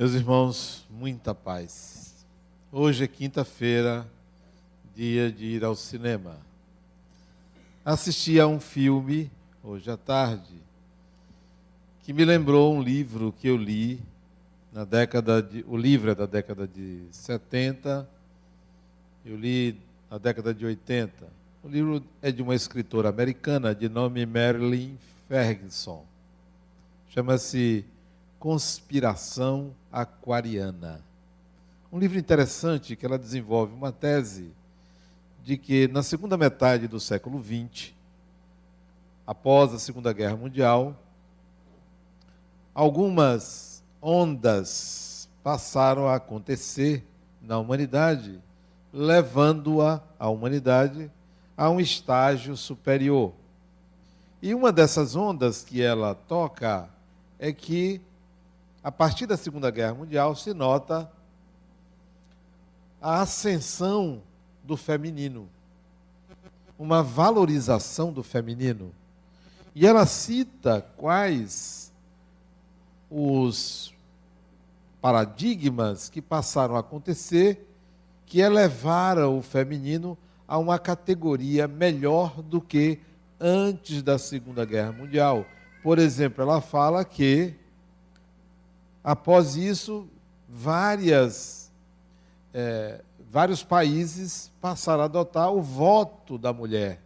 Meus irmãos, muita paz. Hoje é quinta-feira, dia de ir ao cinema. Assisti a um filme, hoje à tarde, que me lembrou um livro que eu li na década de. O livro é da década de 70, eu li na década de 80. O livro é de uma escritora americana de nome Marilyn Ferguson. Chama-se Conspiração Aquariana. Um livro interessante que ela desenvolve uma tese de que na segunda metade do século XX, após a Segunda Guerra Mundial, algumas ondas passaram a acontecer na humanidade, levando-a, a humanidade, a um estágio superior. E uma dessas ondas que ela toca é que a partir da Segunda Guerra Mundial, se nota a ascensão do feminino, uma valorização do feminino. E ela cita quais os paradigmas que passaram a acontecer que elevaram o feminino a uma categoria melhor do que antes da Segunda Guerra Mundial. Por exemplo, ela fala que Após isso, várias, é, vários países passaram a adotar o voto da mulher.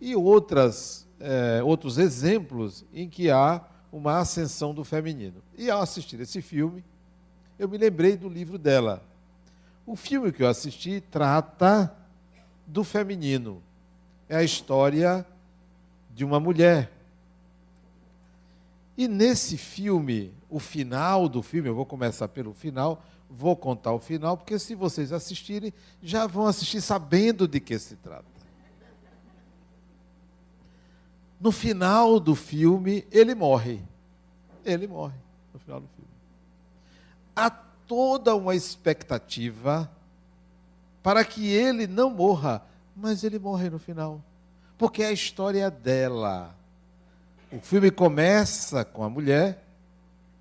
E outras, é, outros exemplos em que há uma ascensão do feminino. E ao assistir esse filme, eu me lembrei do livro dela. O filme que eu assisti trata do feminino. É a história de uma mulher e nesse filme, o final do filme, eu vou começar pelo final, vou contar o final, porque se vocês assistirem, já vão assistir sabendo de que se trata. No final do filme, ele morre. Ele morre no final do filme. Há toda uma expectativa para que ele não morra, mas ele morre no final. Porque é a história dela o filme começa com a mulher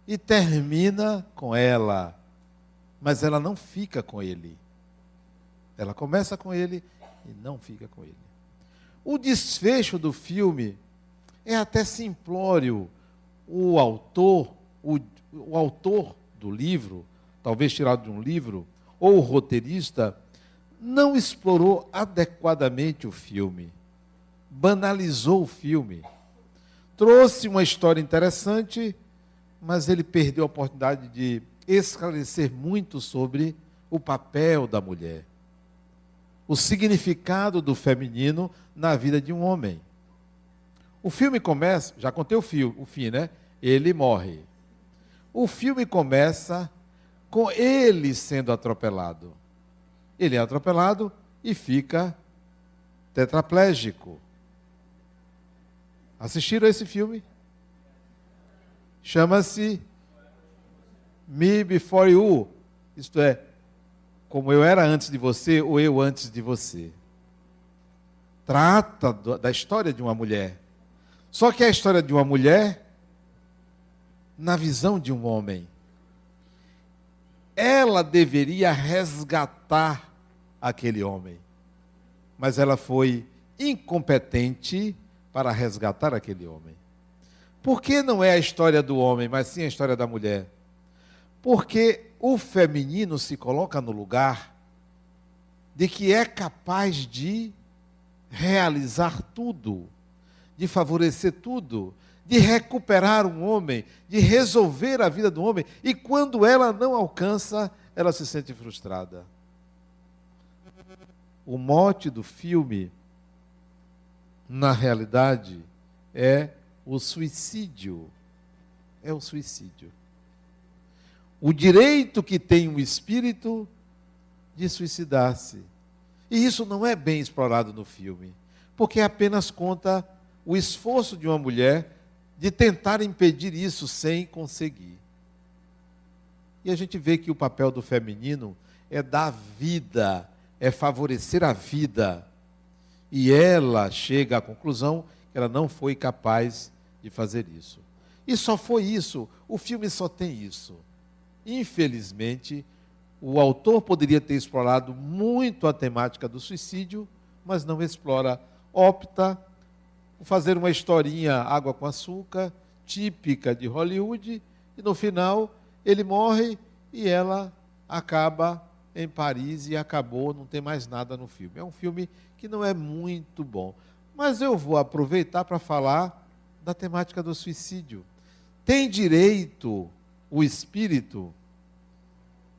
e termina com ela, mas ela não fica com ele. Ela começa com ele e não fica com ele. O desfecho do filme é até simplório. O autor, o, o autor do livro, talvez tirado de um livro, ou o roteirista, não explorou adequadamente o filme, banalizou o filme trouxe uma história interessante, mas ele perdeu a oportunidade de esclarecer muito sobre o papel da mulher, o significado do feminino na vida de um homem. O filme começa, já contei o, fio, o fim, né? Ele morre. O filme começa com ele sendo atropelado. Ele é atropelado e fica tetraplégico. Assistiram esse filme? Chama-se Me Before You. Isto é, como eu era antes de você ou eu antes de você. Trata da história de uma mulher. Só que é a história de uma mulher na visão de um homem. Ela deveria resgatar aquele homem. Mas ela foi incompetente para resgatar aquele homem. Por que não é a história do homem, mas sim a história da mulher? Porque o feminino se coloca no lugar de que é capaz de realizar tudo, de favorecer tudo, de recuperar um homem, de resolver a vida do homem, e quando ela não alcança, ela se sente frustrada. O mote do filme na realidade, é o suicídio. É o suicídio. O direito que tem o espírito de suicidar-se. E isso não é bem explorado no filme, porque apenas conta o esforço de uma mulher de tentar impedir isso sem conseguir. E a gente vê que o papel do feminino é dar vida, é favorecer a vida e ela chega à conclusão que ela não foi capaz de fazer isso. E só foi isso. O filme só tem isso. infelizmente, o autor poderia ter explorado muito a temática do suicídio, mas não explora. Opta por fazer uma historinha água com açúcar, típica de Hollywood, e no final ele morre e ela acaba em Paris e acabou, não tem mais nada no filme. É um filme que não é muito bom. Mas eu vou aproveitar para falar da temática do suicídio. Tem direito o espírito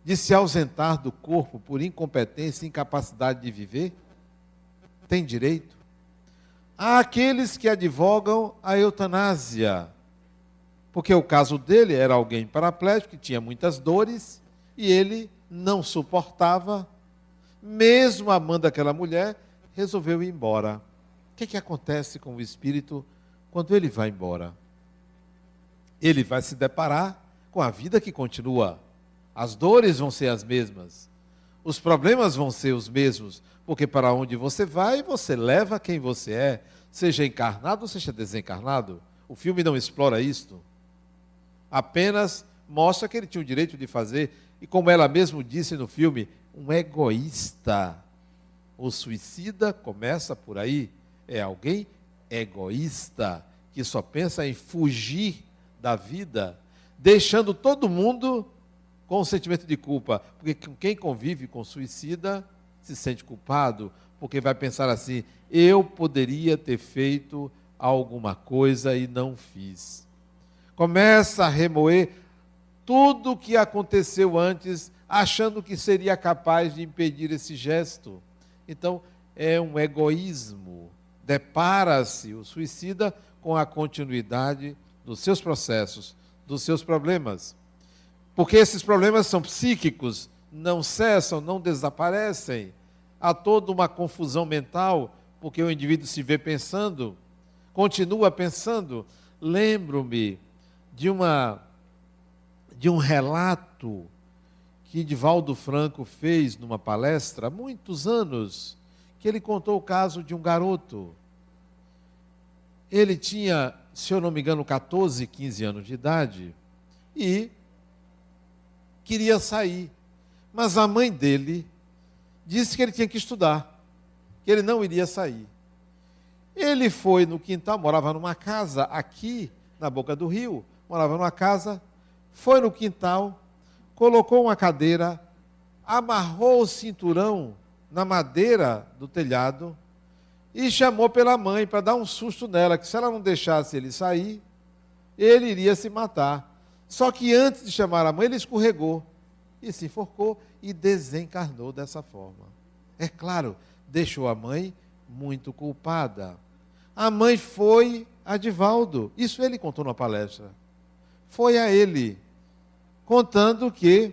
de se ausentar do corpo por incompetência e incapacidade de viver? Tem direito? Há aqueles que advogam a eutanásia, porque o caso dele era alguém paraplégico que tinha muitas dores e ele não suportava, mesmo amando aquela mulher, resolveu ir embora. O que, que acontece com o espírito quando ele vai embora? Ele vai se deparar com a vida que continua. As dores vão ser as mesmas. Os problemas vão ser os mesmos. Porque para onde você vai, você leva quem você é, seja encarnado ou seja desencarnado. O filme não explora isto. Apenas mostra que ele tinha o direito de fazer e como ela mesmo disse no filme, um egoísta. O suicida começa por aí. É alguém egoísta, que só pensa em fugir da vida, deixando todo mundo com um sentimento de culpa. Porque quem convive com suicida se sente culpado, porque vai pensar assim: eu poderia ter feito alguma coisa e não fiz. Começa a remoer tudo o que aconteceu antes, achando que seria capaz de impedir esse gesto. Então, é um egoísmo. Depara-se o suicida com a continuidade dos seus processos, dos seus problemas. Porque esses problemas são psíquicos, não cessam, não desaparecem. Há toda uma confusão mental, porque o indivíduo se vê pensando, continua pensando. Lembro-me de uma de um relato que Divaldo Franco fez numa palestra há muitos anos, que ele contou o caso de um garoto. Ele tinha, se eu não me engano, 14, 15 anos de idade e queria sair. Mas a mãe dele disse que ele tinha que estudar, que ele não iria sair. Ele foi no quintal, morava numa casa aqui na boca do rio, morava numa casa foi no quintal, colocou uma cadeira, amarrou o cinturão na madeira do telhado e chamou pela mãe para dar um susto nela, que se ela não deixasse ele sair, ele iria se matar. Só que antes de chamar a mãe, ele escorregou e se enforcou e desencarnou dessa forma. É claro, deixou a mãe muito culpada. A mãe foi a Divaldo, isso ele contou na palestra foi a ele, contando que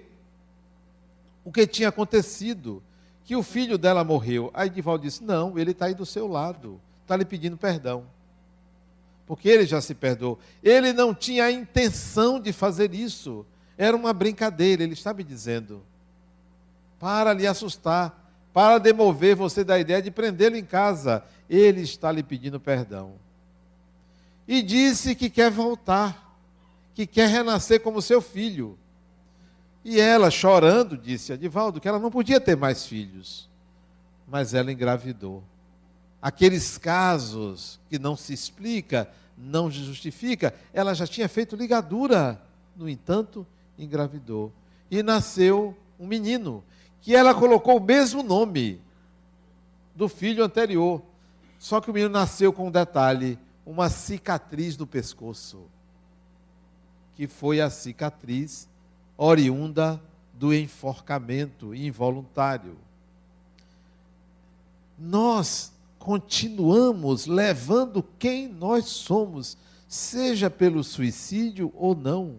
o que tinha acontecido, que o filho dela morreu. Aí Divaldo disse: Não, ele está aí do seu lado, está lhe pedindo perdão. Porque ele já se perdoou. Ele não tinha a intenção de fazer isso. Era uma brincadeira, ele está me dizendo. Para lhe assustar, para demover você da ideia de prendê-lo em casa. Ele está lhe pedindo perdão. E disse que quer voltar que quer renascer como seu filho. E ela, chorando, disse a Divaldo que ela não podia ter mais filhos. Mas ela engravidou. Aqueles casos que não se explica, não se justifica, ela já tinha feito ligadura. No entanto, engravidou. E nasceu um menino, que ela colocou o mesmo nome do filho anterior. Só que o menino nasceu com um detalhe: uma cicatriz no pescoço que foi a cicatriz oriunda do enforcamento involuntário. Nós continuamos levando quem nós somos, seja pelo suicídio ou não.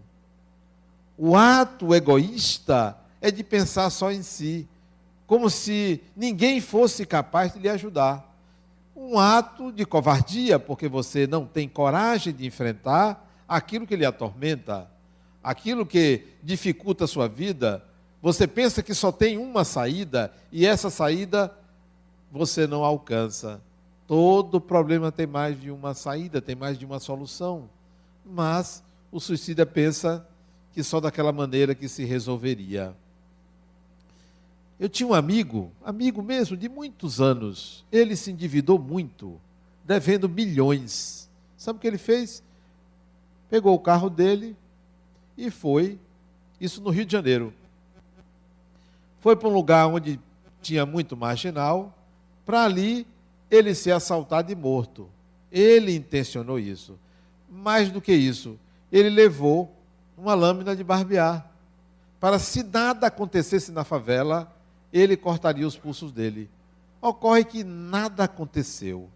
O ato egoísta é de pensar só em si, como se ninguém fosse capaz de lhe ajudar. Um ato de covardia, porque você não tem coragem de enfrentar aquilo que lhe atormenta, aquilo que dificulta a sua vida, você pensa que só tem uma saída e essa saída você não alcança. Todo problema tem mais de uma saída, tem mais de uma solução. Mas o suicida pensa que só daquela maneira que se resolveria. Eu tinha um amigo, amigo mesmo, de muitos anos. Ele se endividou muito, devendo milhões. Sabe o que ele fez? Pegou o carro dele e foi, isso no Rio de Janeiro. Foi para um lugar onde tinha muito marginal, para ali ele ser assaltado e morto. Ele intencionou isso. Mais do que isso, ele levou uma lâmina de barbear para se nada acontecesse na favela, ele cortaria os pulsos dele. Ocorre que nada aconteceu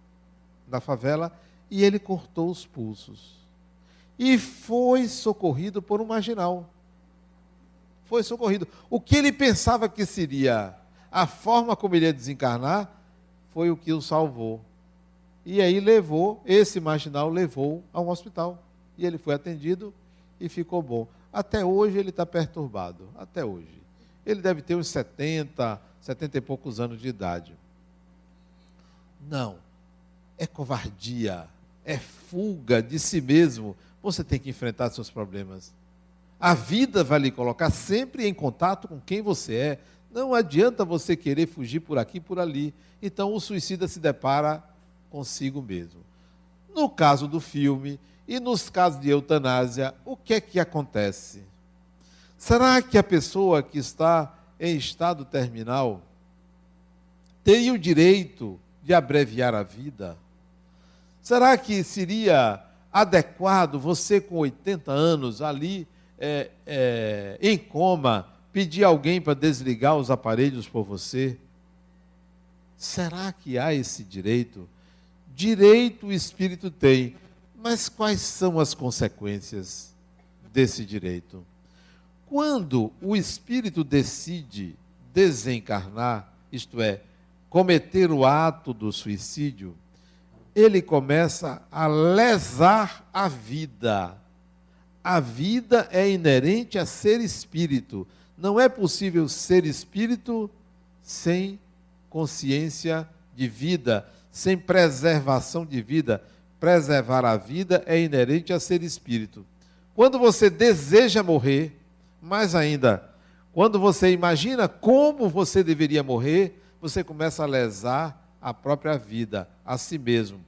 na favela e ele cortou os pulsos. E foi socorrido por um marginal. Foi socorrido. O que ele pensava que seria a forma como ele ia desencarnar, foi o que o salvou. E aí levou, esse marginal levou a um hospital. E ele foi atendido e ficou bom. Até hoje ele está perturbado. Até hoje. Ele deve ter uns 70, 70 e poucos anos de idade. Não. É covardia. É fuga de si mesmo. Você tem que enfrentar seus problemas. A vida vai lhe colocar sempre em contato com quem você é. Não adianta você querer fugir por aqui e por ali. Então o suicida se depara consigo mesmo. No caso do filme e nos casos de eutanásia, o que é que acontece? Será que a pessoa que está em estado terminal tem o direito de abreviar a vida? Será que seria adequado você com 80 anos ali é, é, em coma pedir alguém para desligar os aparelhos por você? Será que há esse direito? Direito o espírito tem, mas quais são as consequências desse direito? Quando o espírito decide desencarnar, isto é, cometer o ato do suicídio, ele começa a lesar a vida. A vida é inerente a ser espírito. Não é possível ser espírito sem consciência de vida, sem preservação de vida. Preservar a vida é inerente a ser espírito. Quando você deseja morrer, mais ainda, quando você imagina como você deveria morrer, você começa a lesar a própria vida, a si mesmo.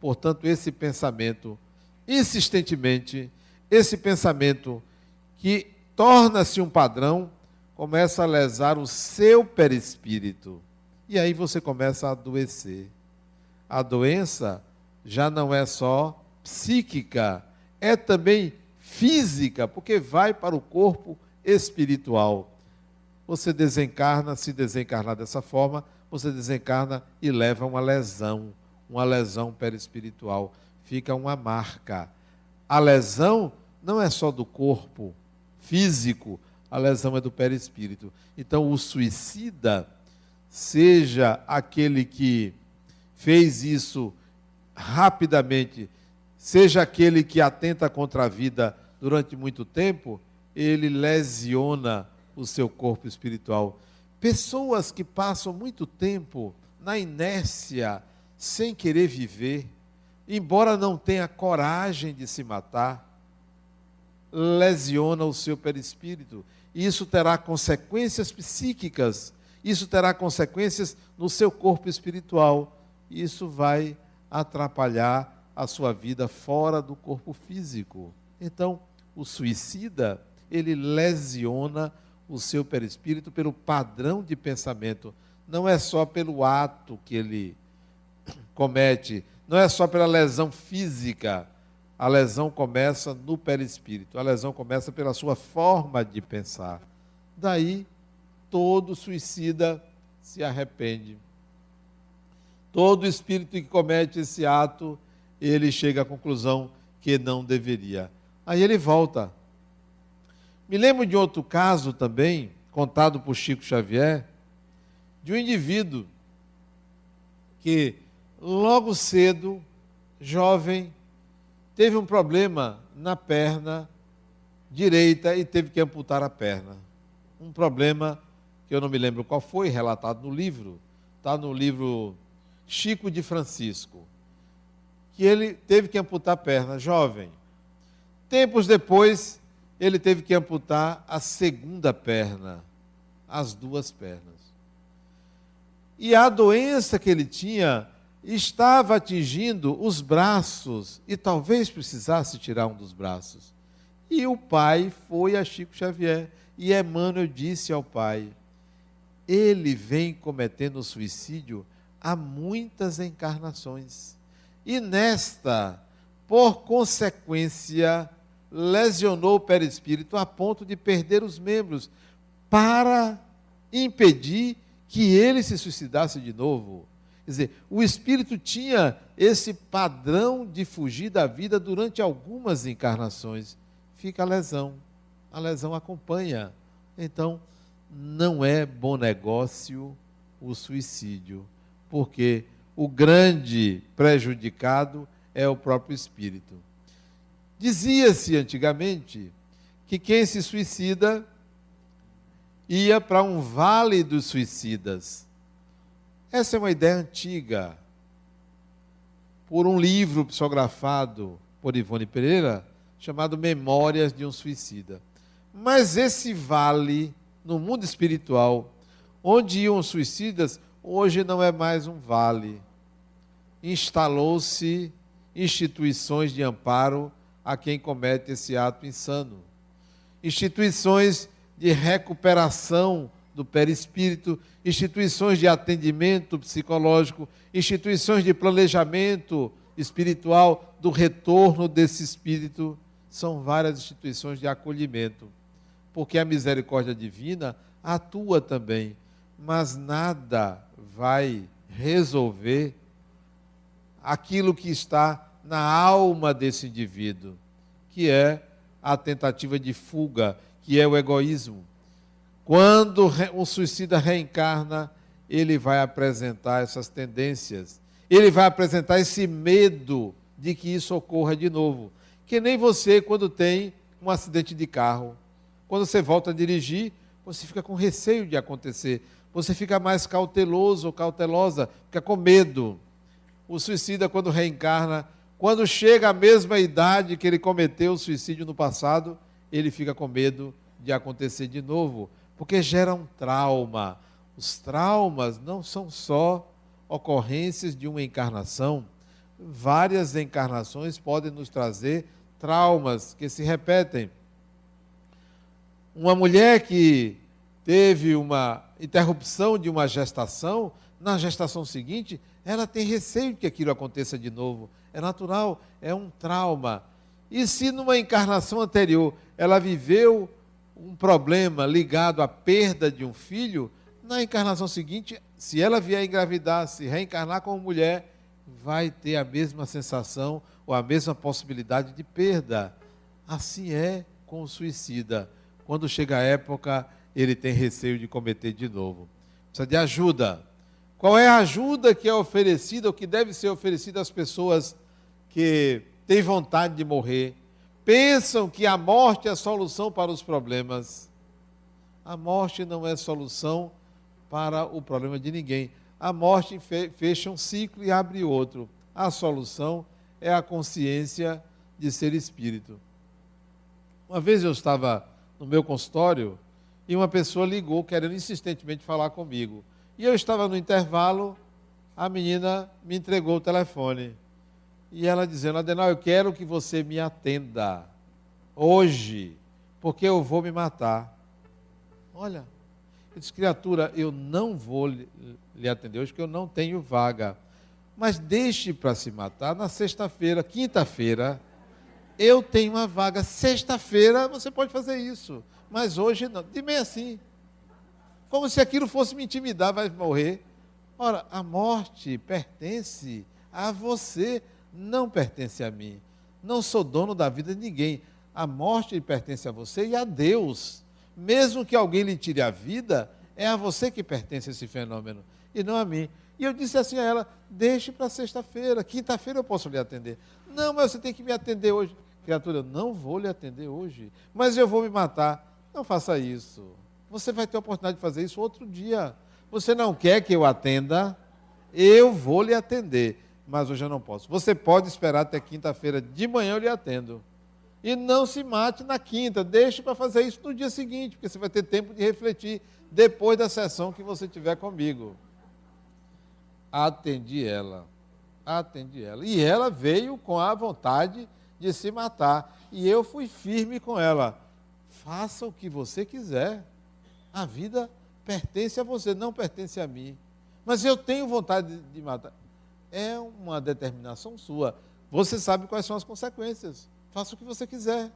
Portanto, esse pensamento, insistentemente, esse pensamento que torna-se um padrão, começa a lesar o seu perispírito. E aí você começa a adoecer. A doença já não é só psíquica, é também física, porque vai para o corpo espiritual. Você desencarna, se desencarnar dessa forma, você desencarna e leva uma lesão, uma lesão perispiritual. Fica uma marca. A lesão não é só do corpo físico, a lesão é do perispírito. Então, o suicida, seja aquele que fez isso rapidamente, seja aquele que atenta contra a vida durante muito tempo, ele lesiona o seu corpo espiritual. Pessoas que passam muito tempo na inércia, sem querer viver, embora não tenha coragem de se matar, lesiona o seu perispírito. Isso terá consequências psíquicas, isso terá consequências no seu corpo espiritual. Isso vai atrapalhar a sua vida fora do corpo físico. Então, o suicida, ele lesiona o seu perispírito pelo padrão de pensamento. Não é só pelo ato que ele comete, não é só pela lesão física. A lesão começa no perispírito, a lesão começa pela sua forma de pensar. Daí, todo suicida se arrepende. Todo espírito que comete esse ato, ele chega à conclusão que não deveria. Aí ele volta. Me lembro de outro caso também, contado por Chico Xavier, de um indivíduo que logo cedo, jovem, teve um problema na perna direita e teve que amputar a perna. Um problema que eu não me lembro qual foi, relatado no livro, está no livro Chico de Francisco, que ele teve que amputar a perna, jovem. Tempos depois, ele teve que amputar a segunda perna, as duas pernas. E a doença que ele tinha estava atingindo os braços e talvez precisasse tirar um dos braços. E o pai foi a Chico Xavier e Emmanuel disse ao pai: ele vem cometendo suicídio há muitas encarnações. E nesta, por consequência, lesionou o perispírito a ponto de perder os membros para impedir que ele se suicidasse de novo. Quer dizer, o espírito tinha esse padrão de fugir da vida durante algumas encarnações. Fica a lesão. A lesão acompanha. Então, não é bom negócio o suicídio, porque o grande prejudicado é o próprio espírito. Dizia-se antigamente que quem se suicida ia para um vale dos suicidas. Essa é uma ideia antiga. Por um livro psicografado por Ivone Pereira, chamado Memórias de um Suicida. Mas esse vale no mundo espiritual, onde iam suicidas, hoje não é mais um vale. Instalou-se instituições de amparo a quem comete esse ato insano. Instituições de recuperação do perispírito, instituições de atendimento psicológico, instituições de planejamento espiritual do retorno desse espírito. São várias instituições de acolhimento porque a misericórdia divina atua também, mas nada vai resolver aquilo que está na alma desse indivíduo, que é a tentativa de fuga, que é o egoísmo. Quando o suicida reencarna, ele vai apresentar essas tendências, ele vai apresentar esse medo de que isso ocorra de novo. Que nem você, quando tem um acidente de carro, quando você volta a dirigir, você fica com receio de acontecer. Você fica mais cauteloso cautelosa, fica com medo. O suicida, quando reencarna, quando chega à mesma idade que ele cometeu o suicídio no passado, ele fica com medo de acontecer de novo, porque gera um trauma. Os traumas não são só ocorrências de uma encarnação, várias encarnações podem nos trazer traumas que se repetem. Uma mulher que teve uma interrupção de uma gestação, na gestação seguinte, ela tem receio que aquilo aconteça de novo. É natural, é um trauma. E se numa encarnação anterior ela viveu um problema ligado à perda de um filho, na encarnação seguinte, se ela vier engravidar, se reencarnar como mulher, vai ter a mesma sensação ou a mesma possibilidade de perda. Assim é com o suicida quando chega a época, ele tem receio de cometer de novo. Precisa de ajuda. Qual é a ajuda que é oferecida, ou que deve ser oferecida às pessoas que têm vontade de morrer, pensam que a morte é a solução para os problemas? A morte não é solução para o problema de ninguém. A morte fecha um ciclo e abre outro. A solução é a consciência de ser espírito. Uma vez eu estava no meu consultório e uma pessoa ligou querendo insistentemente falar comigo. E eu estava no intervalo, a menina me entregou o telefone. E ela dizendo: Adenal, eu quero que você me atenda hoje, porque eu vou me matar. Olha, eu disse: criatura, eu não vou lhe atender hoje, porque eu não tenho vaga. Mas deixe para se matar na sexta-feira, quinta-feira, eu tenho uma vaga. Sexta-feira você pode fazer isso, mas hoje não. De meio assim. Como se aquilo fosse me intimidar, vai morrer. Ora, a morte pertence a você, não pertence a mim. Não sou dono da vida de ninguém. A morte pertence a você e a Deus. Mesmo que alguém lhe tire a vida, é a você que pertence esse fenômeno e não a mim. E eu disse assim a ela: deixe para sexta-feira, quinta-feira eu posso lhe atender. Não, mas você tem que me atender hoje. Criatura, eu não vou lhe atender hoje, mas eu vou me matar. Não faça isso. Você vai ter a oportunidade de fazer isso outro dia. Você não quer que eu atenda? Eu vou lhe atender, mas hoje eu não posso. Você pode esperar até quinta-feira de manhã eu lhe atendo. E não se mate na quinta, deixe para fazer isso no dia seguinte, porque você vai ter tempo de refletir depois da sessão que você tiver comigo. Atendi ela, atendi ela. E ela veio com a vontade de se matar. E eu fui firme com ela. Faça o que você quiser. A vida pertence a você, não pertence a mim. Mas eu tenho vontade de matar. É uma determinação sua. Você sabe quais são as consequências. Faça o que você quiser.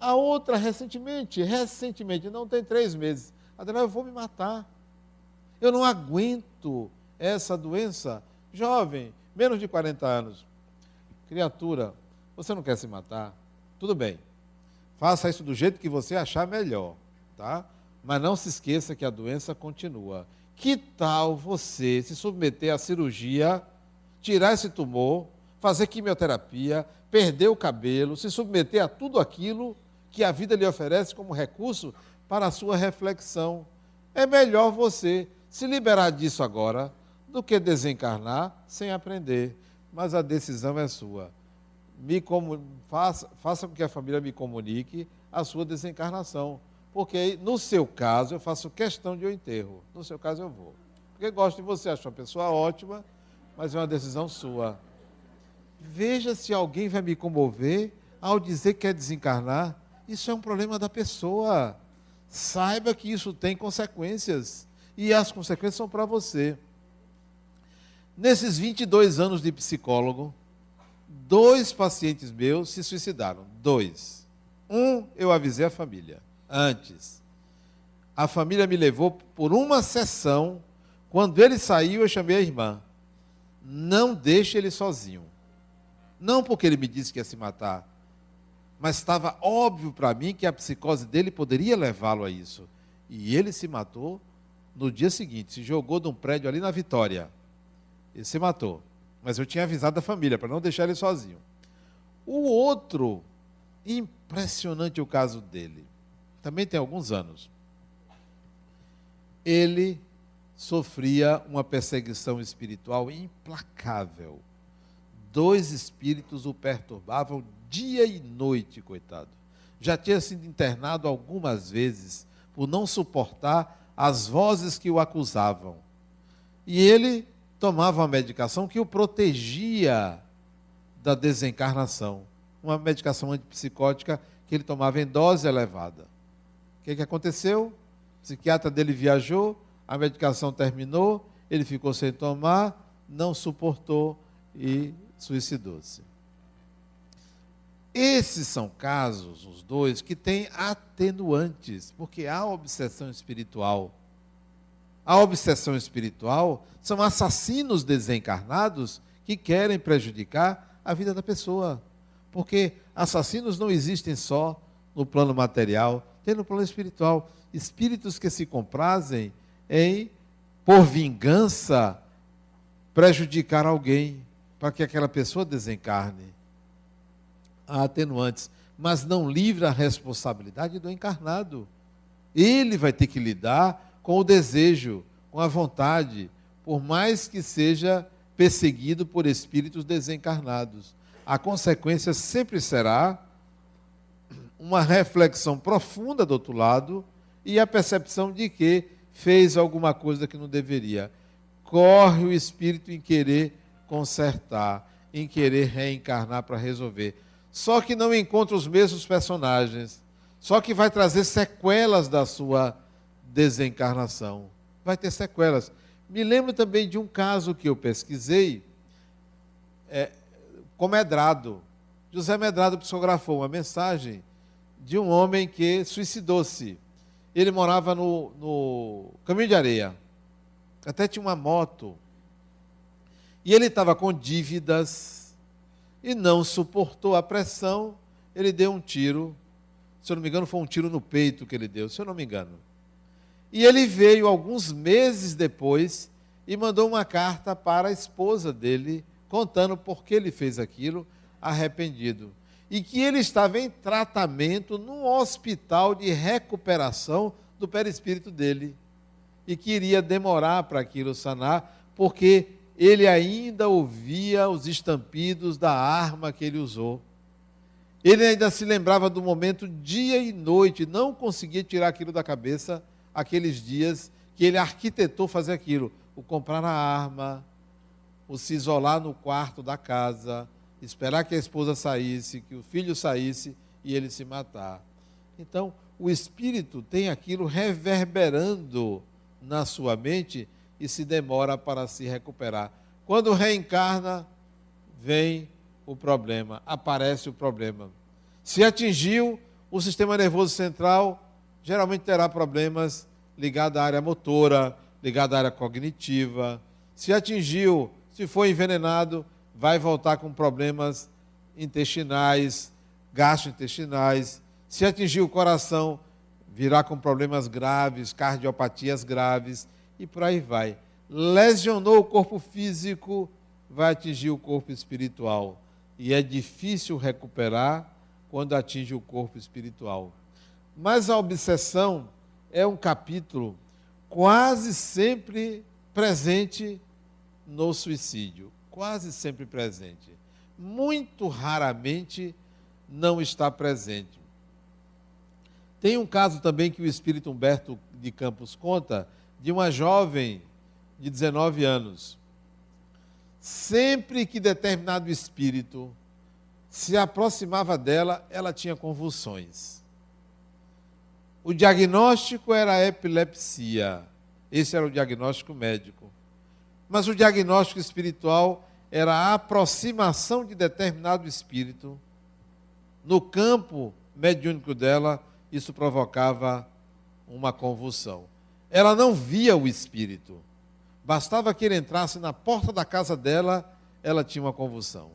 A outra, recentemente, recentemente, não tem três meses. Adriana, eu vou me matar. Eu não aguento essa doença. Jovem, menos de 40 anos. Criatura, você não quer se matar? Tudo bem. Faça isso do jeito que você achar melhor, tá? Mas não se esqueça que a doença continua. Que tal você se submeter à cirurgia, tirar esse tumor, fazer quimioterapia, perder o cabelo, se submeter a tudo aquilo que a vida lhe oferece como recurso para a sua reflexão. É melhor você se liberar disso agora do que desencarnar sem aprender. Mas a decisão é sua. Me faça, faça com que a família me comunique a sua desencarnação. Porque no seu caso eu faço questão de eu enterro. No seu caso eu vou. Porque gosto de você, acho uma pessoa ótima, mas é uma decisão sua. Veja se alguém vai me comover ao dizer que quer desencarnar. Isso é um problema da pessoa. Saiba que isso tem consequências. E as consequências são para você. Nesses 22 anos de psicólogo, dois pacientes meus se suicidaram. Dois. Um, eu avisei a família antes. A família me levou por uma sessão. Quando ele saiu, eu chamei a irmã. Não deixe ele sozinho. Não porque ele me disse que ia se matar, mas estava óbvio para mim que a psicose dele poderia levá-lo a isso. E ele se matou no dia seguinte, se jogou de um prédio ali na Vitória. Ele se matou. Mas eu tinha avisado a família para não deixar ele sozinho. O outro, impressionante o caso dele, também tem alguns anos. Ele sofria uma perseguição espiritual implacável dois espíritos o perturbavam dia e noite, coitado. Já tinha sido internado algumas vezes por não suportar as vozes que o acusavam. E ele tomava uma medicação que o protegia da desencarnação. Uma medicação antipsicótica que ele tomava em dose elevada. O que, que aconteceu? O psiquiatra dele viajou, a medicação terminou, ele ficou sem tomar, não suportou e suicidou-se. Esses são casos, os dois, que têm atenuantes, porque há obsessão espiritual. A obsessão espiritual são assassinos desencarnados que querem prejudicar a vida da pessoa. Porque assassinos não existem só no plano material, tem no plano espiritual. Espíritos que se comprazem em, por vingança, prejudicar alguém para que aquela pessoa desencarne. Há atenuantes, mas não livra a responsabilidade do encarnado. Ele vai ter que lidar com o desejo, com a vontade, por mais que seja perseguido por espíritos desencarnados. A consequência sempre será uma reflexão profunda do outro lado e a percepção de que fez alguma coisa que não deveria. Corre o espírito em querer consertar, em querer reencarnar para resolver. Só que não encontra os mesmos personagens. Só que vai trazer sequelas da sua desencarnação. Vai ter sequelas. Me lembro também de um caso que eu pesquisei, é, com Medrado. José Medrado psicografou uma mensagem de um homem que suicidou-se. Ele morava no, no Caminho de Areia. Até tinha uma moto. E ele estava com dívidas e não suportou a pressão, ele deu um tiro. Se eu não me engano, foi um tiro no peito que ele deu, se eu não me engano. E ele veio alguns meses depois e mandou uma carta para a esposa dele, contando por que ele fez aquilo, arrependido. E que ele estava em tratamento num hospital de recuperação do perispírito dele. E que iria demorar para aquilo sanar, porque ele ainda ouvia os estampidos da arma que ele usou. Ele ainda se lembrava do momento dia e noite, não conseguia tirar aquilo da cabeça, aqueles dias que ele arquitetou fazer aquilo, o comprar a arma, o se isolar no quarto da casa, esperar que a esposa saísse, que o filho saísse e ele se matar. Então, o espírito tem aquilo reverberando na sua mente e se demora para se recuperar. Quando reencarna, vem o problema, aparece o problema. Se atingiu o sistema nervoso central, geralmente terá problemas ligados à área motora, ligados à área cognitiva. Se atingiu, se foi envenenado, vai voltar com problemas intestinais, gastrointestinais. Se atingiu o coração, virá com problemas graves, cardiopatias graves e por aí vai. Lesionou o corpo físico, vai atingir o corpo espiritual. E é difícil recuperar quando atinge o corpo espiritual. Mas a obsessão é um capítulo quase sempre presente no suicídio, quase sempre presente. Muito raramente não está presente. Tem um caso também que o espírito Humberto de Campos conta de uma jovem de 19 anos Sempre que determinado espírito se aproximava dela, ela tinha convulsões. O diagnóstico era epilepsia. Esse era o diagnóstico médico. Mas o diagnóstico espiritual era a aproximação de determinado espírito. No campo mediúnico dela, isso provocava uma convulsão. Ela não via o espírito Bastava que ele entrasse na porta da casa dela, ela tinha uma convulsão.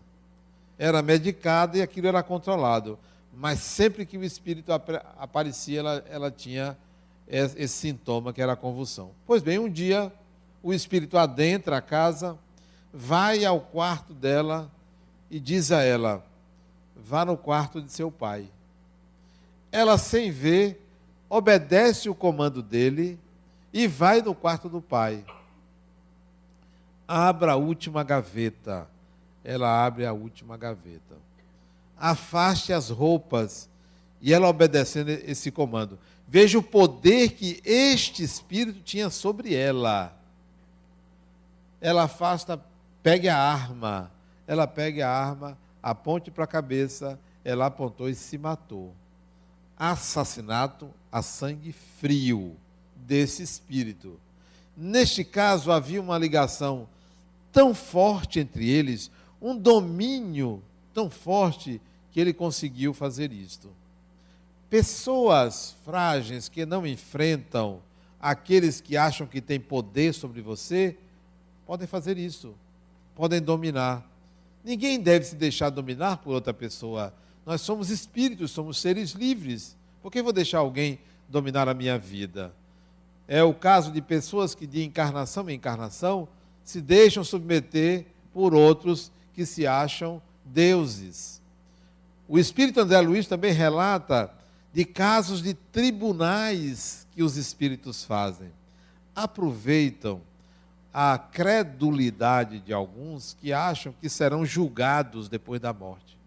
Era medicada e aquilo era controlado. Mas sempre que o espírito aparecia, ela, ela tinha esse sintoma que era a convulsão. Pois bem, um dia o espírito adentra a casa, vai ao quarto dela e diz a ela: vá no quarto de seu pai. Ela, sem ver, obedece o comando dele e vai no quarto do pai abra a última gaveta. Ela abre a última gaveta. Afaste as roupas. E ela obedecendo esse comando. Veja o poder que este espírito tinha sobre ela. Ela afasta, pegue a arma. Ela pega a arma, aponte para a cabeça. Ela apontou e se matou. Assassinato a sangue frio desse espírito. Neste caso, havia uma ligação tão forte entre eles, um domínio tão forte que ele conseguiu fazer isto. Pessoas frágeis que não enfrentam aqueles que acham que têm poder sobre você, podem fazer isso, podem dominar. Ninguém deve se deixar dominar por outra pessoa. Nós somos espíritos, somos seres livres. Por que vou deixar alguém dominar a minha vida? É o caso de pessoas que de encarnação em encarnação se deixam submeter por outros que se acham deuses. O Espírito André Luiz também relata de casos de tribunais que os espíritos fazem. Aproveitam a credulidade de alguns que acham que serão julgados depois da morte.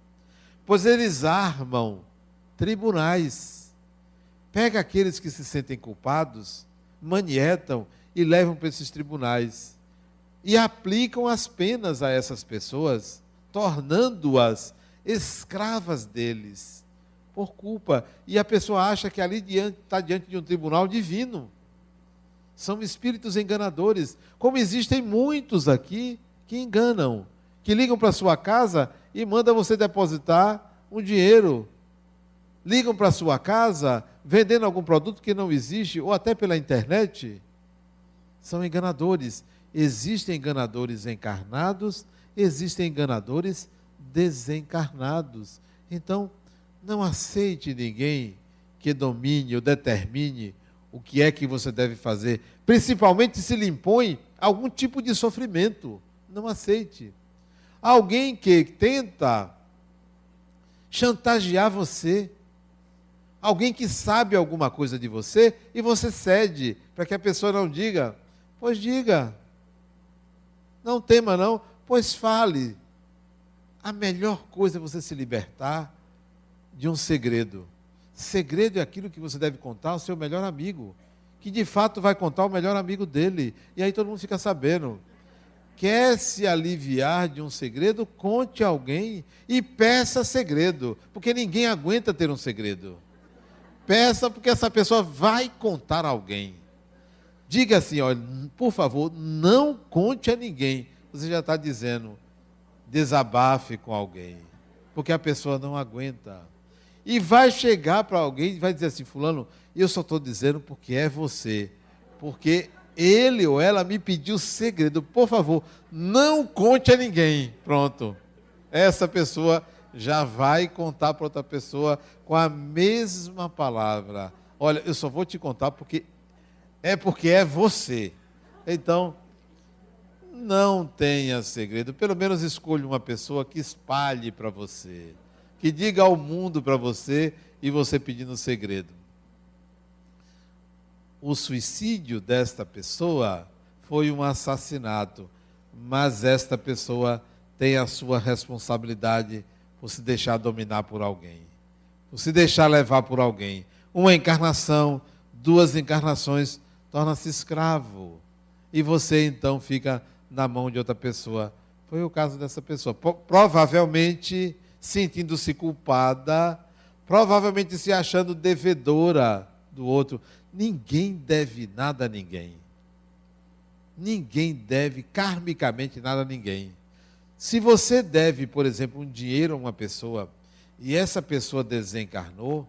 Pois eles armam tribunais. Pega aqueles que se sentem culpados, manietam e levam para esses tribunais e aplicam as penas a essas pessoas, tornando-as escravas deles, por culpa. E a pessoa acha que ali está diante de um tribunal divino. São espíritos enganadores, como existem muitos aqui que enganam, que ligam para sua casa e mandam você depositar um dinheiro. Ligam para sua casa vendendo algum produto que não existe, ou até pela internet. São enganadores. Existem enganadores encarnados, existem enganadores desencarnados. Então, não aceite ninguém que domine ou determine o que é que você deve fazer, principalmente se lhe impõe algum tipo de sofrimento. Não aceite. Alguém que tenta chantagear você, alguém que sabe alguma coisa de você e você cede para que a pessoa não diga, pois diga, não tema, não, pois fale. A melhor coisa é você se libertar de um segredo. Segredo é aquilo que você deve contar ao seu melhor amigo, que de fato vai contar ao melhor amigo dele. E aí todo mundo fica sabendo. Quer se aliviar de um segredo? Conte a alguém e peça segredo, porque ninguém aguenta ter um segredo. Peça porque essa pessoa vai contar a alguém. Diga assim, olha, por favor, não conte a ninguém. Você já está dizendo, desabafe com alguém, porque a pessoa não aguenta. E vai chegar para alguém e vai dizer assim, fulano, eu só estou dizendo porque é você, porque ele ou ela me pediu segredo. Por favor, não conte a ninguém. Pronto. Essa pessoa já vai contar para outra pessoa com a mesma palavra. Olha, eu só vou te contar porque é porque é você. Então, não tenha segredo. Pelo menos escolha uma pessoa que espalhe para você, que diga ao mundo para você e você pedindo segredo. O suicídio desta pessoa foi um assassinato, mas esta pessoa tem a sua responsabilidade por se deixar dominar por alguém, por se deixar levar por alguém. Uma encarnação, duas encarnações, torna-se escravo. E você então fica na mão de outra pessoa. Foi o caso dessa pessoa. Provavelmente sentindo-se culpada, provavelmente se achando devedora do outro. Ninguém deve nada a ninguém. Ninguém deve karmicamente nada a ninguém. Se você deve, por exemplo, um dinheiro a uma pessoa e essa pessoa desencarnou,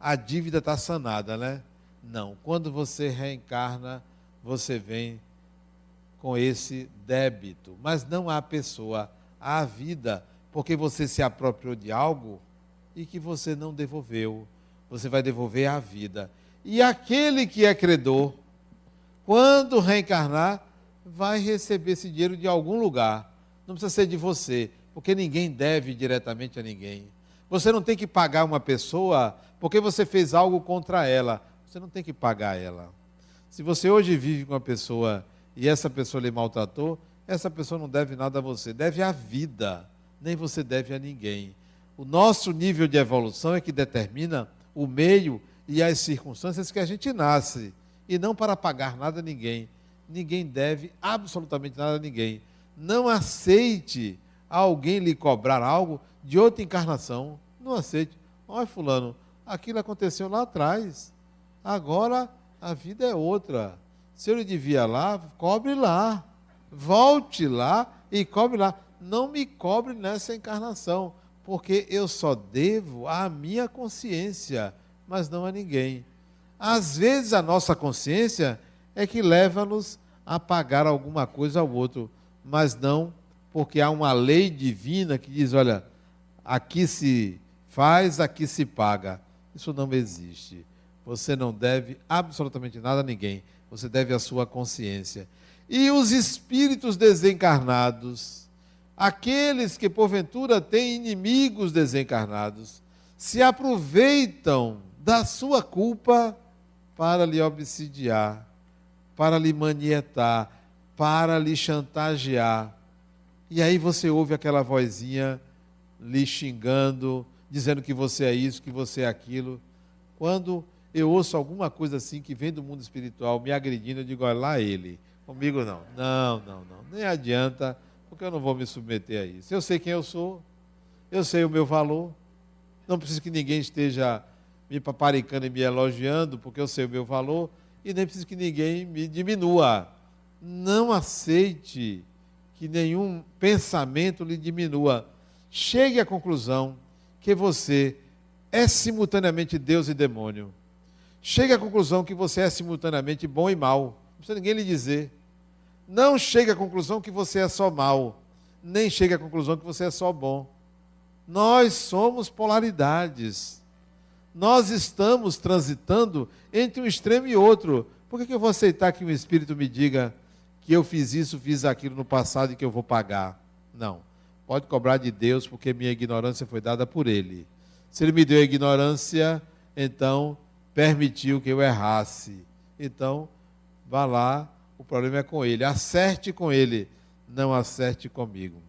a dívida está sanada, né? Não. Quando você reencarna, você vem com esse débito. Mas não há pessoa, há vida, porque você se apropriou de algo e que você não devolveu. Você vai devolver a vida. E aquele que é credor, quando reencarnar, vai receber esse dinheiro de algum lugar. Não precisa ser de você, porque ninguém deve diretamente a ninguém. Você não tem que pagar uma pessoa porque você fez algo contra ela. Você não tem que pagar ela. Se você hoje vive com uma pessoa e essa pessoa lhe maltratou, essa pessoa não deve nada a você, deve à vida, nem você deve a ninguém. O nosso nível de evolução é que determina o meio e as circunstâncias que a gente nasce, e não para pagar nada a ninguém. Ninguém deve absolutamente nada a ninguém. Não aceite alguém lhe cobrar algo de outra encarnação. Não aceite. Olha, Fulano, aquilo aconteceu lá atrás. Agora a vida é outra. Se ele devia lá, cobre lá. Volte lá e cobre lá. Não me cobre nessa encarnação, porque eu só devo à minha consciência mas não a ninguém. Às vezes a nossa consciência é que leva-nos a pagar alguma coisa ao outro, mas não porque há uma lei divina que diz: olha, aqui se faz, aqui se paga. Isso não existe. Você não deve absolutamente nada a ninguém. Você deve a sua consciência. E os espíritos desencarnados, aqueles que porventura têm inimigos desencarnados, se aproveitam da sua culpa para lhe obsidiar, para lhe manietar, para lhe chantagear. E aí você ouve aquela vozinha lhe xingando, dizendo que você é isso, que você é aquilo. Quando eu ouço alguma coisa assim que vem do mundo espiritual me agredindo, eu digo, olha lá ele. Comigo não. Não, não, não. Nem adianta, porque eu não vou me submeter a isso. Eu sei quem eu sou, eu sei o meu valor. Não preciso que ninguém esteja me paparicando e me elogiando, porque eu sei o meu valor, e nem preciso que ninguém me diminua. Não aceite que nenhum pensamento lhe diminua. Chegue à conclusão que você é simultaneamente Deus e demônio. Chegue à conclusão que você é simultaneamente bom e mal. Não precisa ninguém lhe dizer. Não chegue à conclusão que você é só mal. Nem chegue à conclusão que você é só bom. Nós somos polaridades nós estamos transitando entre um extremo e outro. Por que, que eu vou aceitar que um espírito me diga que eu fiz isso, fiz aquilo no passado e que eu vou pagar? Não. Pode cobrar de Deus, porque minha ignorância foi dada por Ele. Se Ele me deu a ignorância, então permitiu que eu errasse. Então, vá lá, o problema é com Ele. Acerte com Ele, não acerte comigo.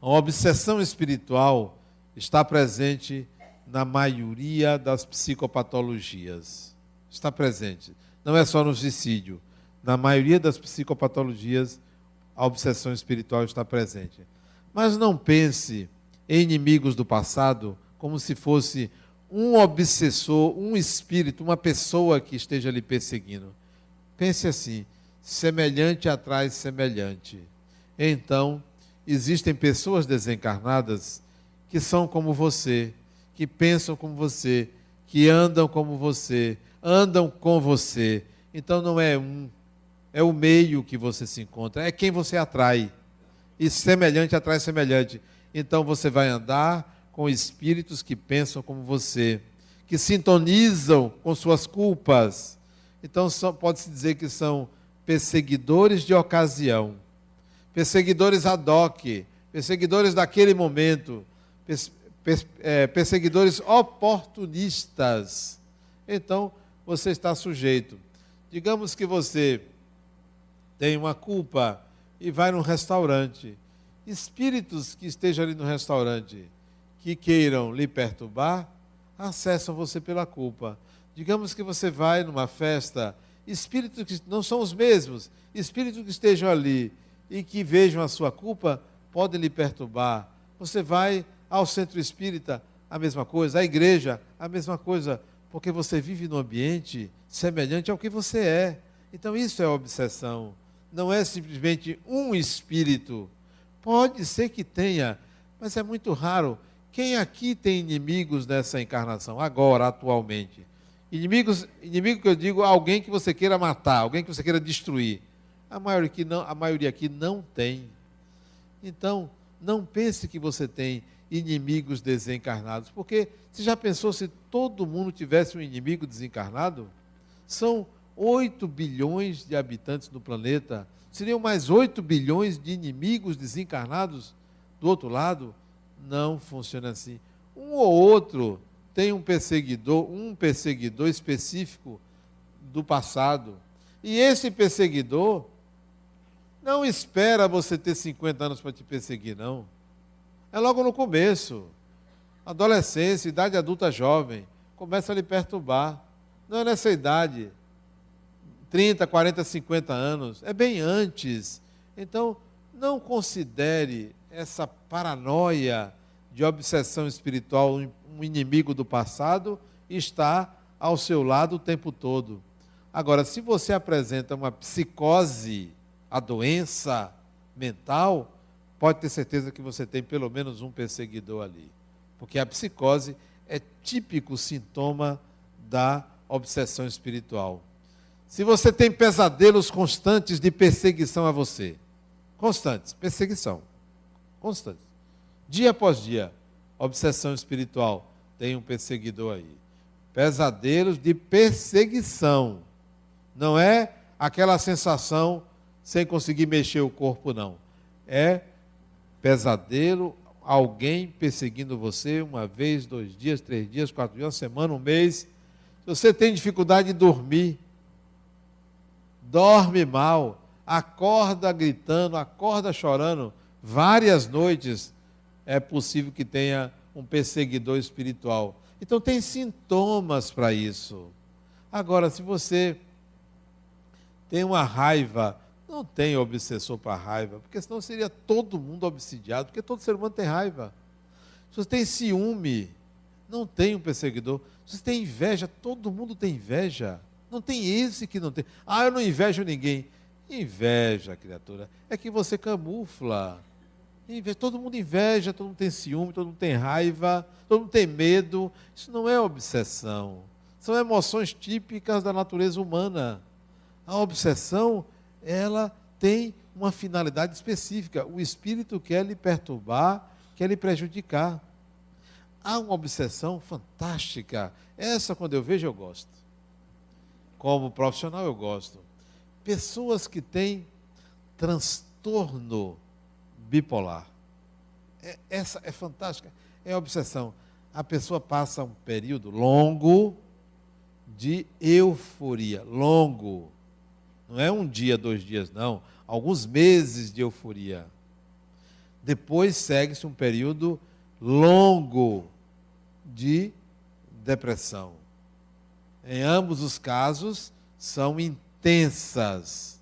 A obsessão espiritual está presente na maioria das psicopatologias. Está presente. Não é só no suicídio. Na maioria das psicopatologias, a obsessão espiritual está presente. Mas não pense em inimigos do passado como se fosse um obsessor, um espírito, uma pessoa que esteja lhe perseguindo. Pense assim: semelhante atrai semelhante. Então, existem pessoas desencarnadas que são como você, que pensam como você, que andam como você, andam com você. Então não é um, é o meio que você se encontra, é quem você atrai. E semelhante atrai semelhante. Então você vai andar com espíritos que pensam como você, que sintonizam com suas culpas. Então pode-se dizer que são perseguidores de ocasião, perseguidores ad hoc, perseguidores daquele momento, é, perseguidores oportunistas. Então, você está sujeito. Digamos que você tem uma culpa e vai num restaurante. Espíritos que estejam ali no restaurante que queiram lhe perturbar, acessam você pela culpa. Digamos que você vai numa festa, espíritos que não são os mesmos, espíritos que estejam ali e que vejam a sua culpa, podem lhe perturbar. Você vai ao centro espírita, a mesma coisa, à igreja, a mesma coisa, porque você vive num ambiente semelhante ao que você é. Então isso é obsessão. Não é simplesmente um espírito. Pode ser que tenha, mas é muito raro. Quem aqui tem inimigos nessa encarnação, agora, atualmente? Inimigos, inimigo que eu digo, alguém que você queira matar, alguém que você queira destruir. A maioria aqui não, a maioria aqui não tem. Então, não pense que você tem inimigos desencarnados. Porque você já pensou se todo mundo tivesse um inimigo desencarnado? São 8 bilhões de habitantes no planeta. Seriam mais 8 bilhões de inimigos desencarnados do outro lado? Não funciona assim. Um ou outro tem um perseguidor, um perseguidor específico do passado. E esse perseguidor não espera você ter 50 anos para te perseguir, não. É logo no começo. Adolescência, idade adulta jovem, começa a lhe perturbar. Não é nessa idade, 30, 40, 50 anos, é bem antes. Então, não considere essa paranoia de obsessão espiritual um inimigo do passado está ao seu lado o tempo todo. Agora, se você apresenta uma psicose, a doença mental, pode ter certeza que você tem pelo menos um perseguidor ali. Porque a psicose é típico sintoma da obsessão espiritual. Se você tem pesadelos constantes de perseguição a você, constantes, perseguição, constantes, dia após dia, obsessão espiritual, tem um perseguidor aí. Pesadelos de perseguição, não é aquela sensação sem conseguir mexer o corpo, não. É pesadelo, alguém perseguindo você uma vez, dois dias, três dias, quatro dias, uma semana, um mês. Se você tem dificuldade de dormir, dorme mal, acorda gritando, acorda chorando, várias noites, é possível que tenha um perseguidor espiritual. Então tem sintomas para isso. Agora, se você tem uma raiva não tem obsessor para raiva, porque senão seria todo mundo obsidiado, porque todo ser humano tem raiva. Se você tem ciúme, não tem um perseguidor. Se você tem inveja, todo mundo tem inveja. Não tem esse que não tem. Ah, eu não invejo ninguém. Inveja, criatura, é que você camufla. Inveja, todo mundo inveja, todo mundo tem ciúme, todo mundo tem raiva, todo mundo tem medo. Isso não é obsessão. São emoções típicas da natureza humana. A obsessão ela tem uma finalidade específica. O espírito quer lhe perturbar, quer lhe prejudicar. Há uma obsessão fantástica. Essa, quando eu vejo, eu gosto. Como profissional, eu gosto. Pessoas que têm transtorno bipolar. É, essa é fantástica. É obsessão. A pessoa passa um período longo de euforia. Longo não é um dia, dois dias, não. Alguns meses de euforia. Depois segue-se um período longo de depressão. Em ambos os casos, são intensas,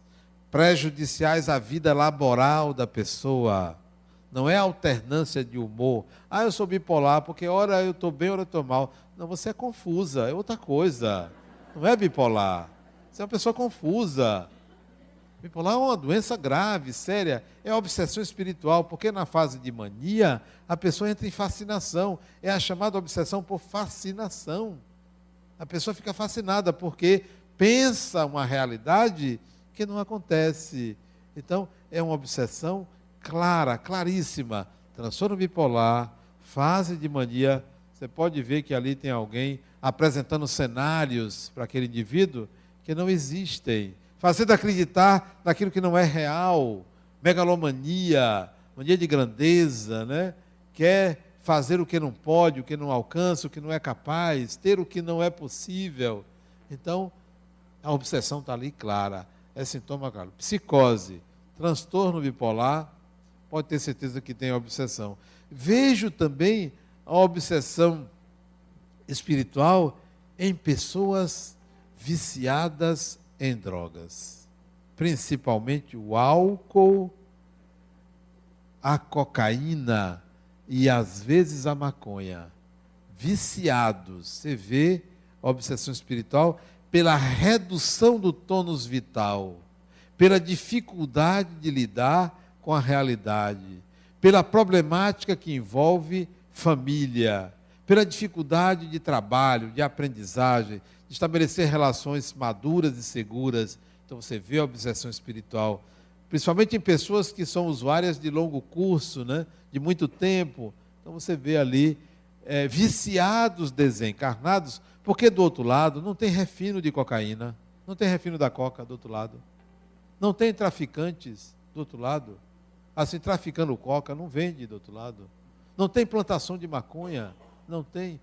prejudiciais à vida laboral da pessoa. Não é alternância de humor. Ah, eu sou bipolar porque ora eu estou bem, ora eu estou mal. Não, você é confusa, é outra coisa. Não é bipolar. Você é uma pessoa confusa. Bipolar é uma doença grave, séria, é obsessão espiritual, porque na fase de mania a pessoa entra em fascinação, é a chamada obsessão por fascinação. A pessoa fica fascinada porque pensa uma realidade que não acontece. Então, é uma obsessão clara, claríssima. Transtorno bipolar, fase de mania, você pode ver que ali tem alguém apresentando cenários para aquele indivíduo que não existem fazendo acreditar naquilo que não é real, megalomania, mania de grandeza, né? quer fazer o que não pode, o que não alcança, o que não é capaz, ter o que não é possível. Então, a obsessão está ali clara, é sintoma claro. Psicose, transtorno bipolar, pode ter certeza que tem obsessão. Vejo também a obsessão espiritual em pessoas viciadas em drogas, principalmente o álcool, a cocaína e às vezes a maconha. Viciados, você vê a obsessão espiritual pela redução do tônus vital, pela dificuldade de lidar com a realidade, pela problemática que envolve família, pela dificuldade de trabalho, de aprendizagem, de estabelecer relações maduras e seguras. Então você vê a obsessão espiritual, principalmente em pessoas que são usuárias de longo curso, né, de muito tempo. Então você vê ali é, viciados desencarnados, porque do outro lado não tem refino de cocaína, não tem refino da coca do outro lado, não tem traficantes do outro lado. Assim, traficando coca não vende do outro lado. Não tem plantação de maconha, não tem.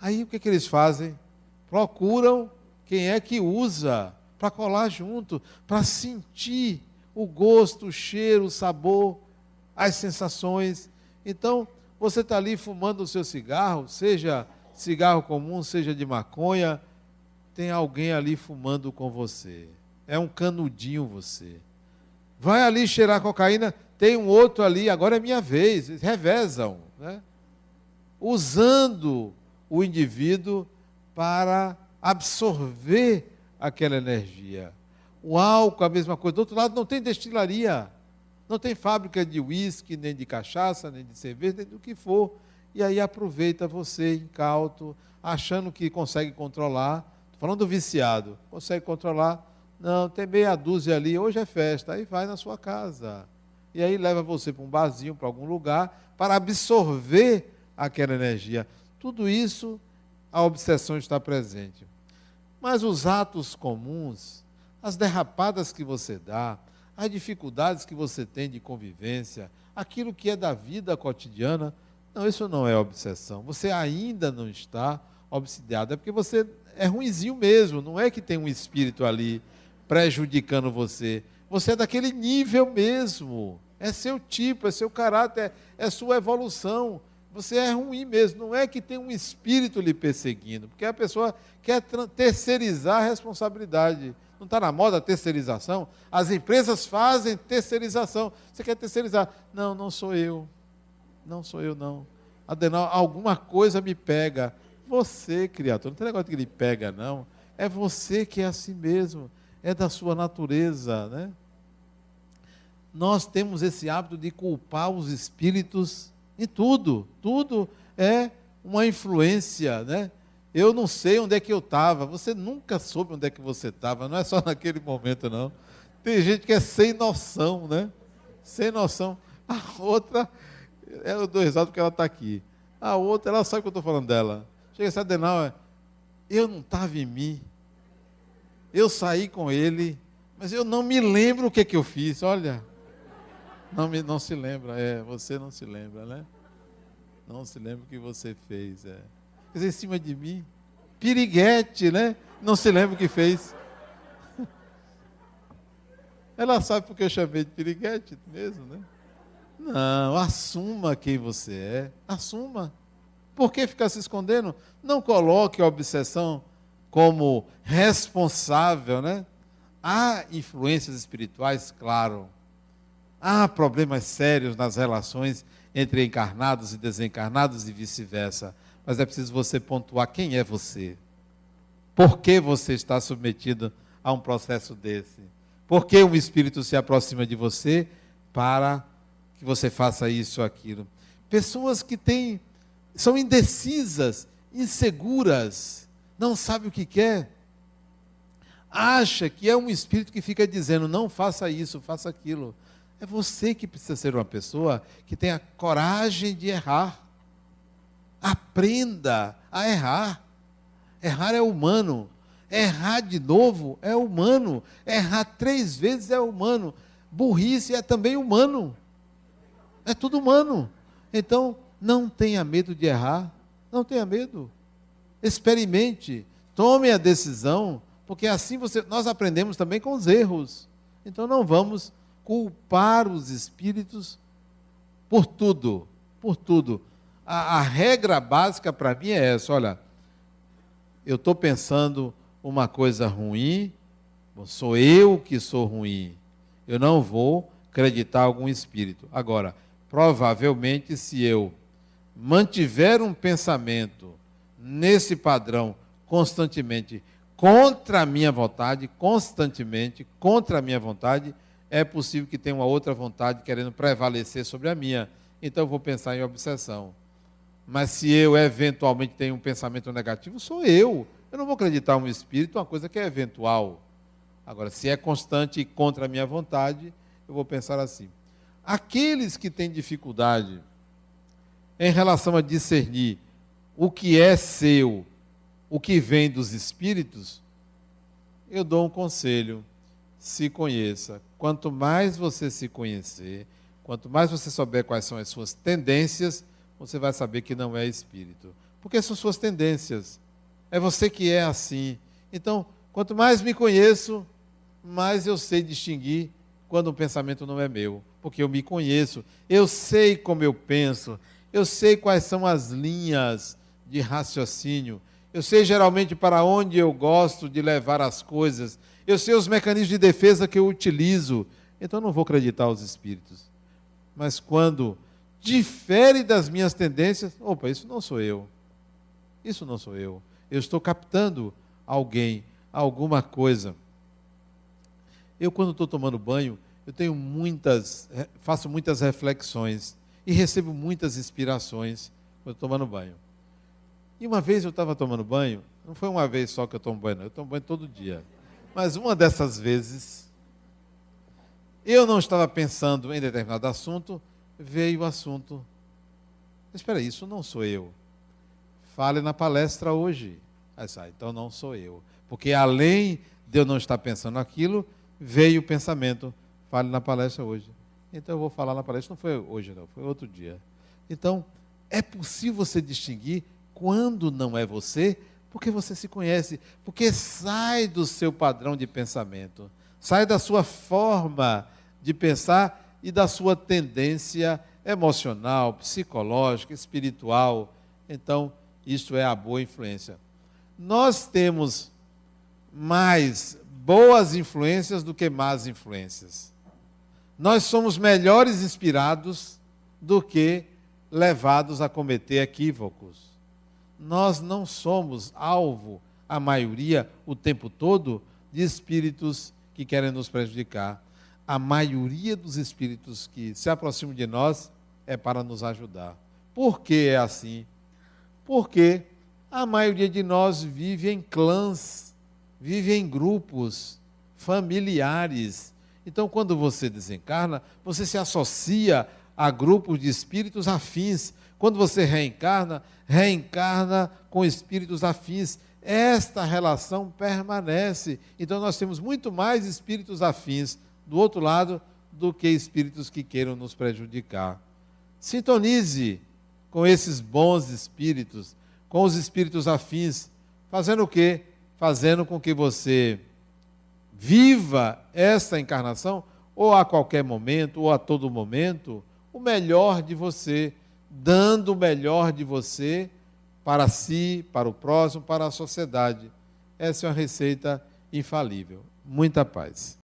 Aí o que, que eles fazem? procuram quem é que usa para colar junto, para sentir o gosto, o cheiro, o sabor, as sensações. Então, você está ali fumando o seu cigarro, seja cigarro comum, seja de maconha, tem alguém ali fumando com você. É um canudinho você. Vai ali cheirar cocaína, tem um outro ali, agora é minha vez. Revezam, né? Usando o indivíduo para absorver aquela energia. O álcool, a mesma coisa. Do outro lado, não tem destilaria. Não tem fábrica de uísque, nem de cachaça, nem de cerveja, nem do que for. E aí aproveita você, incauto, achando que consegue controlar. Estou falando do viciado. Consegue controlar. Não, tem meia dúzia ali, hoje é festa. Aí vai na sua casa. E aí leva você para um barzinho, para algum lugar, para absorver aquela energia. Tudo isso a obsessão está presente. Mas os atos comuns, as derrapadas que você dá, as dificuldades que você tem de convivência, aquilo que é da vida cotidiana, não, isso não é obsessão. Você ainda não está obsidiado, é porque você é ruinzinho mesmo, não é que tem um espírito ali prejudicando você. Você é daquele nível mesmo. É seu tipo, é seu caráter, é, é sua evolução. Você é ruim mesmo, não é que tem um espírito lhe perseguindo, porque a pessoa quer terceirizar a responsabilidade. Não está na moda a terceirização? As empresas fazem terceirização. Você quer terceirizar? Não, não sou eu. Não sou eu, não. Adenal, alguma coisa me pega. Você, criatura, não tem negócio que lhe pega, não. É você que é assim mesmo. É da sua natureza, né? Nós temos esse hábito de culpar os espíritos em tudo, tudo é uma influência, né? Eu não sei onde é que eu estava. Você nunca soube onde é que você estava. Não é só naquele momento, não. Tem gente que é sem noção, né? Sem noção. A outra, eu dou risada porque ela está aqui. A outra, ela sabe que eu estou falando dela. Chega essa Adenauer, eu não estava em mim. Eu saí com ele, mas eu não me lembro o que, que eu fiz. Olha, não, me, não se lembra, é, você não se lembra, né? Não se lembra o que você fez, é. Quer dizer, em cima de mim, piriguete, né? Não se lembra o que fez. Ela sabe porque eu chamei de piriguete mesmo, né? Não, assuma quem você é. Assuma. Por que ficar se escondendo? Não coloque a obsessão como responsável, né? Há influências espirituais, claro. Há problemas sérios nas relações entre encarnados e desencarnados e vice-versa. Mas é preciso você pontuar quem é você. Por que você está submetido a um processo desse? Por que um espírito se aproxima de você para que você faça isso ou aquilo? Pessoas que têm, são indecisas, inseguras, não sabe o que quer. Acha que é um espírito que fica dizendo: não faça isso, faça aquilo. É você que precisa ser uma pessoa que tenha coragem de errar. Aprenda a errar. Errar é humano. Errar de novo é humano. Errar três vezes é humano. Burrice é também humano. É tudo humano. Então, não tenha medo de errar. Não tenha medo. Experimente. Tome a decisão. Porque assim você, nós aprendemos também com os erros. Então, não vamos culpar os espíritos por tudo, por tudo. A, a regra básica para mim é essa: olha, eu estou pensando uma coisa ruim, sou eu que sou ruim, eu não vou acreditar algum espírito. Agora, provavelmente, se eu mantiver um pensamento nesse padrão constantemente, contra a minha vontade, constantemente, contra a minha vontade, é possível que tenha uma outra vontade querendo prevalecer sobre a minha. Então eu vou pensar em obsessão. Mas se eu eventualmente tenho um pensamento negativo, sou eu. Eu não vou acreditar um espírito, uma coisa que é eventual. Agora, se é constante e contra a minha vontade, eu vou pensar assim. Aqueles que têm dificuldade em relação a discernir o que é seu, o que vem dos espíritos, eu dou um conselho se conheça. Quanto mais você se conhecer, quanto mais você souber quais são as suas tendências, você vai saber que não é espírito. Porque são suas tendências. É você que é assim. Então, quanto mais me conheço, mais eu sei distinguir quando um pensamento não é meu. Porque eu me conheço. Eu sei como eu penso. Eu sei quais são as linhas de raciocínio. Eu sei geralmente para onde eu gosto de levar as coisas eu sei os mecanismos de defesa que eu utilizo, então não vou acreditar aos espíritos. Mas quando difere das minhas tendências, opa, isso não sou eu. Isso não sou eu. Eu estou captando alguém, alguma coisa. Eu, quando estou tomando banho, eu tenho muitas, faço muitas reflexões e recebo muitas inspirações quando estou tomando banho. E uma vez eu estava tomando banho, não foi uma vez só que eu tomo banho, eu tomo banho todo dia. Mas uma dessas vezes, eu não estava pensando em determinado assunto, veio o assunto. Espera isso não sou eu. Fale na palestra hoje. Aí sai, então não sou eu. Porque além de eu não estar pensando aquilo, veio o pensamento. Fale na palestra hoje. Então eu vou falar na palestra. Não foi hoje, não, foi outro dia. Então, é possível você distinguir quando não é você porque você se conhece, porque sai do seu padrão de pensamento, sai da sua forma de pensar e da sua tendência emocional, psicológica, espiritual. Então, isso é a boa influência. Nós temos mais boas influências do que más influências. Nós somos melhores inspirados do que levados a cometer equívocos nós não somos alvo, a maioria, o tempo todo, de espíritos que querem nos prejudicar. A maioria dos espíritos que se aproximam de nós é para nos ajudar. Por que é assim? Porque a maioria de nós vive em clãs, vive em grupos familiares. Então, quando você desencarna, você se associa a grupos de espíritos afins. Quando você reencarna, reencarna com espíritos afins. Esta relação permanece. Então nós temos muito mais espíritos afins do outro lado do que espíritos que queiram nos prejudicar. Sintonize com esses bons espíritos, com os espíritos afins, fazendo o quê? Fazendo com que você viva esta encarnação, ou a qualquer momento, ou a todo momento, o melhor de você dando o melhor de você para si, para o próximo, para a sociedade. Essa é uma receita infalível. Muita paz.